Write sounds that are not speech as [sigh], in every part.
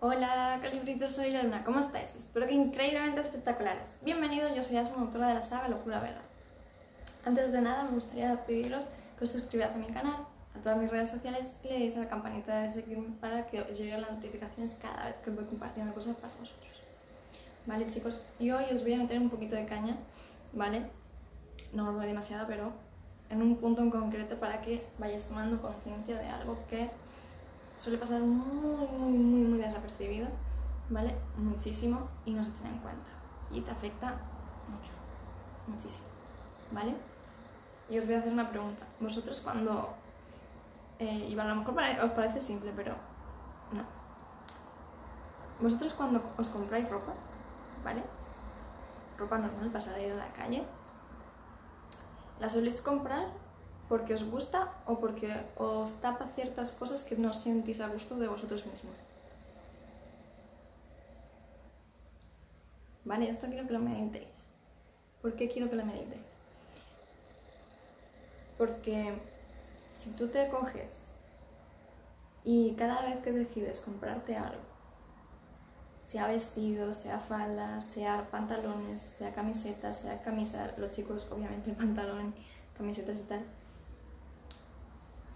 Hola calibritos, soy Luna, ¿cómo estáis? Espero que increíblemente espectaculares. Bienvenidos, yo soy Asma, autora de la saga Locura Verdad. Antes de nada me gustaría pediros que os suscribáis a mi canal, a todas mis redes sociales y le deis a la campanita de seguirme para que os lleguen las notificaciones cada vez que voy compartiendo cosas para vosotros. Vale chicos, y hoy os voy a meter un poquito de caña, ¿vale? No os doy demasiada, pero en un punto en concreto para que vayáis tomando conciencia de algo que suele pasar muy, muy, muy, muy desapercibido, ¿vale? Muchísimo y no se tiene en cuenta. Y te afecta mucho, muchísimo, ¿vale? Y os voy a hacer una pregunta. Vosotros cuando... Eh, y a lo mejor os parece simple, pero no. Vosotros cuando os compráis ropa, ¿vale? Ropa normal para ir a la calle, ¿la soléis comprar porque os gusta o porque os tapa ciertas cosas que no sentís a gusto de vosotros mismos. Vale, esto quiero que lo meditéis. ¿Por qué quiero que lo meditéis? Porque si tú te coges y cada vez que decides comprarte algo, sea vestido, sea falda, sea pantalones, sea camiseta, sea camisa, los chicos obviamente [laughs] pantalón, camisetas y tal,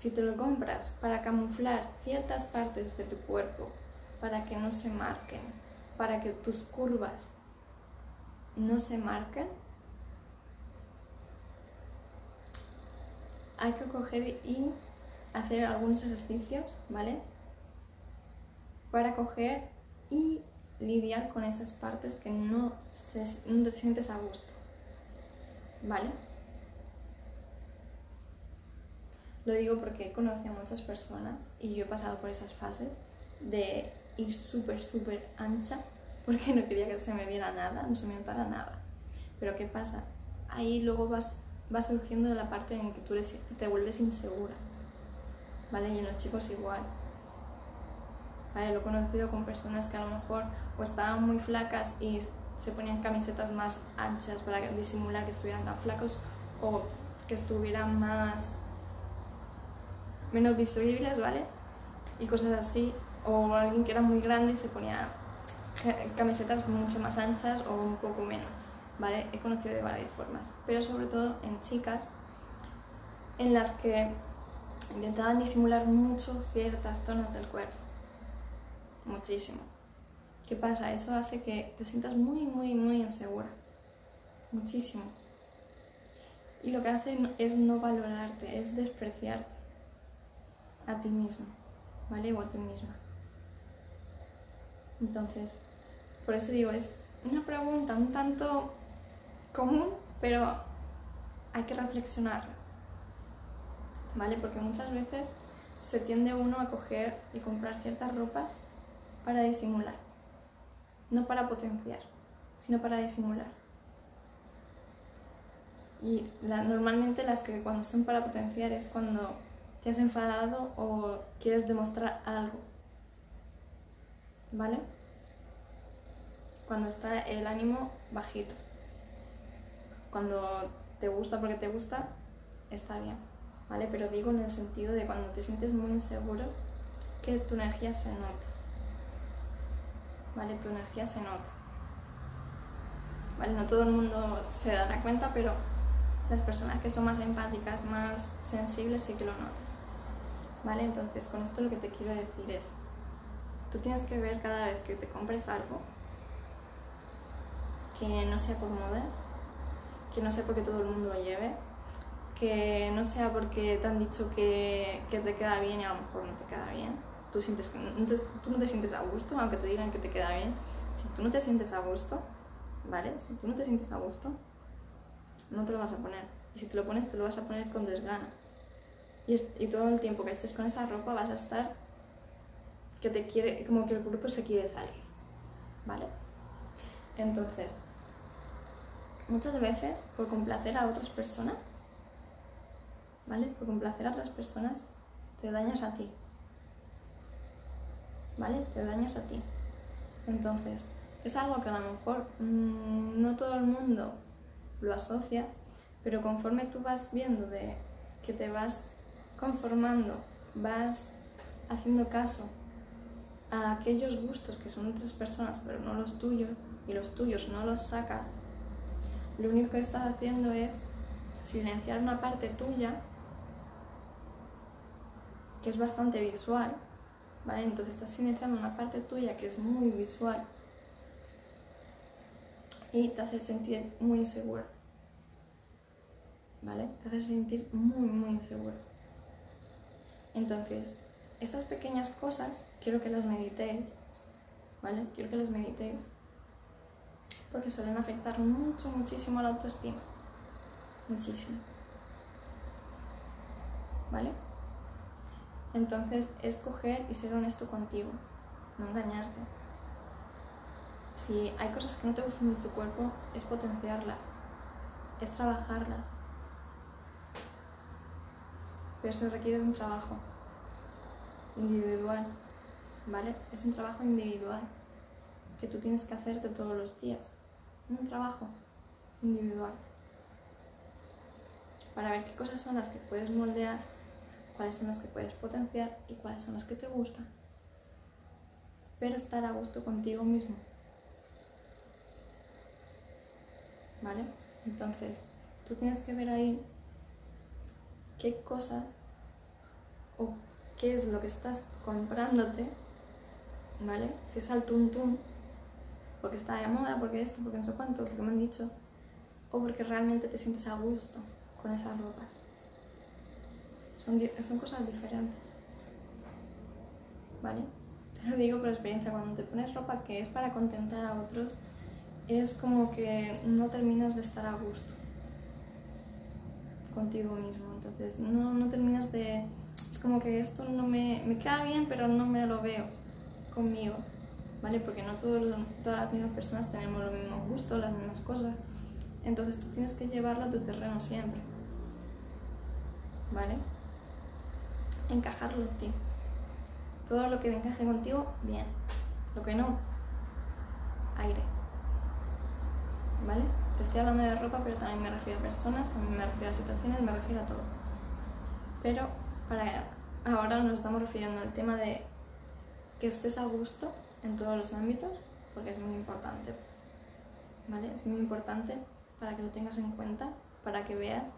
si te lo compras para camuflar ciertas partes de tu cuerpo, para que no se marquen, para que tus curvas no se marquen, hay que coger y hacer algunos ejercicios, ¿vale? Para coger y lidiar con esas partes que no, no te sientes a gusto, ¿vale? Lo digo porque he conocido a muchas personas y yo he pasado por esas fases de ir súper, súper ancha porque no quería que se me viera nada, no se me notara nada. Pero ¿qué pasa? Ahí luego vas, va surgiendo la parte en que tú te vuelves insegura. ¿Vale? Y en los chicos igual. ¿Vale? Lo he conocido con personas que a lo mejor o estaban muy flacas y se ponían camisetas más anchas para disimular que estuvieran tan flacos o que estuvieran más menos visibles, ¿vale? Y cosas así. O alguien que era muy grande y se ponía camisetas mucho más anchas o un poco menos, ¿vale? He conocido de varias formas, pero sobre todo en chicas en las que intentaban disimular mucho ciertas zonas del cuerpo. Muchísimo. ¿Qué pasa? Eso hace que te sientas muy, muy, muy insegura. Muchísimo. Y lo que hace es no valorarte, es despreciarte a ti mismo, ¿vale? O a ti misma. Entonces, por eso digo, es una pregunta un tanto común, pero hay que reflexionar, ¿vale? Porque muchas veces se tiende uno a coger y comprar ciertas ropas para disimular, no para potenciar, sino para disimular. Y normalmente las que cuando son para potenciar es cuando te has enfadado o quieres demostrar algo. ¿Vale? Cuando está el ánimo bajito. Cuando te gusta porque te gusta, está bien. ¿Vale? Pero digo en el sentido de cuando te sientes muy inseguro, que tu energía se nota. ¿Vale? Tu energía se nota. ¿Vale? No todo el mundo se dará cuenta, pero las personas que son más empáticas, más sensibles, sí que lo notan. ¿Vale? Entonces, con esto lo que te quiero decir es, tú tienes que ver cada vez que te compres algo que no sea por modas, que no sea porque todo el mundo lo lleve, que no sea porque te han dicho que, que te queda bien y a lo mejor no te queda bien. Tú, sientes que tú no te sientes a gusto, aunque te digan que te queda bien. Si tú no te sientes a gusto, ¿vale? Si tú no te sientes a gusto, no te lo vas a poner. Y si te lo pones, te lo vas a poner con desgana. Y, todo el tiempo que estés con esa ropa vas a estar que te quiere, como que el grupo se quiere salir, ¿vale? Entonces, muchas veces por complacer a otras personas, ¿vale? Por complacer a otras personas, te dañas a ti, ¿vale? Te dañas a ti. Entonces, es algo que a lo mejor mm, no todo el mundo lo asocia, pero conforme tú vas viendo de que te vas conformando, vas haciendo caso a aquellos gustos que son de otras personas pero no los tuyos y los tuyos no los sacas, lo único que estás haciendo es silenciar una parte tuya que es bastante visual, ¿vale? Entonces estás silenciando una parte tuya que es muy visual y te hace sentir muy insegura, ¿vale? Te hace sentir muy, muy insegura. Entonces, estas pequeñas cosas quiero que las meditéis, ¿vale? Quiero que las meditéis porque suelen afectar mucho, muchísimo la autoestima. Muchísimo. ¿Vale? Entonces es coger y ser honesto contigo, no engañarte. Si hay cosas que no te gustan de tu cuerpo, es potenciarlas, es trabajarlas. Pero eso requiere de un trabajo individual, ¿vale? Es un trabajo individual que tú tienes que hacerte todos los días. Un trabajo individual. Para ver qué cosas son las que puedes moldear, cuáles son las que puedes potenciar y cuáles son las que te gustan. Pero estar a gusto contigo mismo. ¿Vale? Entonces, tú tienes que ver ahí qué cosas o qué es lo que estás comprándote, ¿vale? Si es al tuntún, porque está de moda, porque esto, porque no sé cuánto, porque me han dicho, o porque realmente te sientes a gusto con esas ropas. Son, son cosas diferentes, ¿vale? Te lo digo por experiencia, cuando te pones ropa que es para contentar a otros, es como que no terminas de estar a gusto contigo mismo. Entonces no, no terminas de... Es como que esto no me, me queda bien, pero no me lo veo conmigo, ¿vale? Porque no todos, todas las mismas personas tenemos los mismos gustos, las mismas cosas. Entonces tú tienes que llevarlo a tu terreno siempre, ¿vale? Encajarlo en ti. Todo lo que encaje contigo, bien. Lo que no, aire. ¿Vale? Te estoy hablando de ropa, pero también me refiero a personas, también me refiero a situaciones, me refiero a todo. Pero para ahora nos estamos refiriendo al tema de que estés a gusto en todos los ámbitos, porque es muy importante. ¿Vale? Es muy importante para que lo tengas en cuenta, para que veas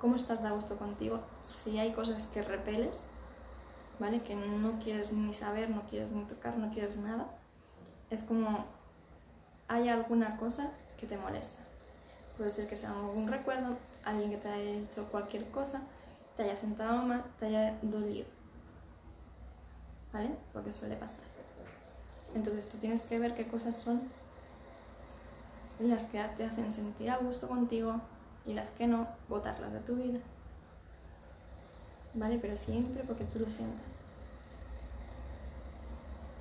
cómo estás de a gusto contigo, si hay cosas que repeles, ¿vale? Que no quieres ni saber, no quieres ni tocar, no quieres nada. Es como hay alguna cosa que te molesta. Puede ser que sea algún recuerdo, alguien que te haya hecho cualquier cosa, te haya sentado mal, te haya dolido. ¿Vale? Porque suele pasar. Entonces tú tienes que ver qué cosas son las que te hacen sentir a gusto contigo y las que no, botarlas de tu vida. ¿Vale? Pero siempre porque tú lo sientas.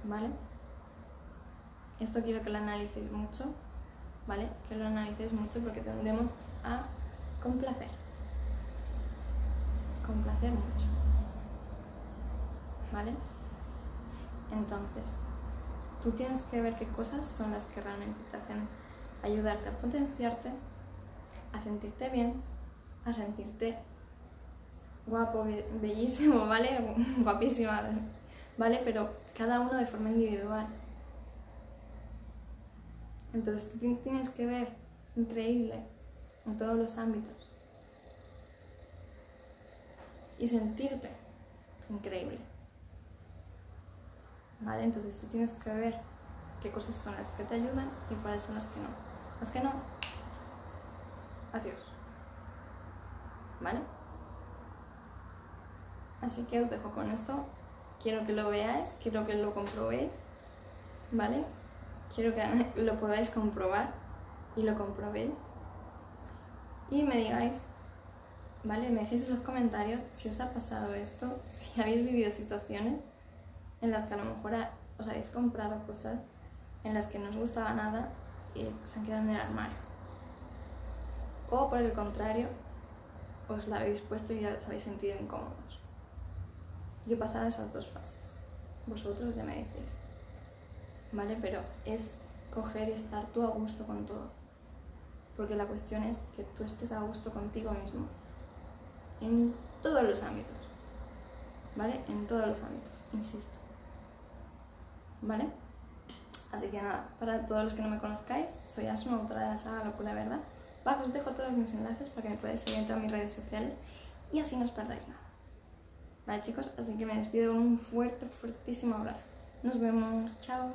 ¿Vale? Esto quiero que lo analicéis mucho, ¿vale? Que lo analicéis mucho porque tendemos a complacer. Complacer mucho. ¿Vale? Entonces, tú tienes que ver qué cosas son las que realmente te hacen ayudarte a potenciarte, a sentirte bien, a sentirte guapo, bellísimo, [laughs] ¿vale? Guapísima, ¿vale? Pero cada uno de forma individual. Entonces tú tienes que ver increíble en todos los ámbitos y sentirte increíble. ¿Vale? Entonces tú tienes que ver qué cosas son las que te ayudan y cuáles son las que no. Las que no, adiós. ¿Vale? Así que os dejo con esto. Quiero que lo veáis, quiero que lo comprobéis. ¿Vale? Quiero que [laughs] lo podáis comprobar y lo comprobéis. Y me digáis, ¿vale? Me dejéis en los comentarios si os ha pasado esto, [laughs] si habéis vivido situaciones en las que a lo mejor os habéis comprado cosas en las que no os gustaba nada y se han quedado en el armario. O por el contrario, os la habéis puesto y ya os habéis sentido incómodos. Yo he pasado esas dos fases. Vosotros ya me decís. ¿Vale? Pero es coger y estar tú a gusto con todo. Porque la cuestión es que tú estés a gusto contigo mismo. En todos los ámbitos. ¿Vale? En todos los ámbitos, insisto. ¿vale? Así que nada, para todos los que no me conozcáis, soy Asma, autora de la saga Locura Verdad. Abajo os dejo todos mis enlaces para que me podáis seguir en todas mis redes sociales y así no os perdáis nada. Vale chicos, así que me despido con un fuerte, fuertísimo abrazo. Nos vemos, chao.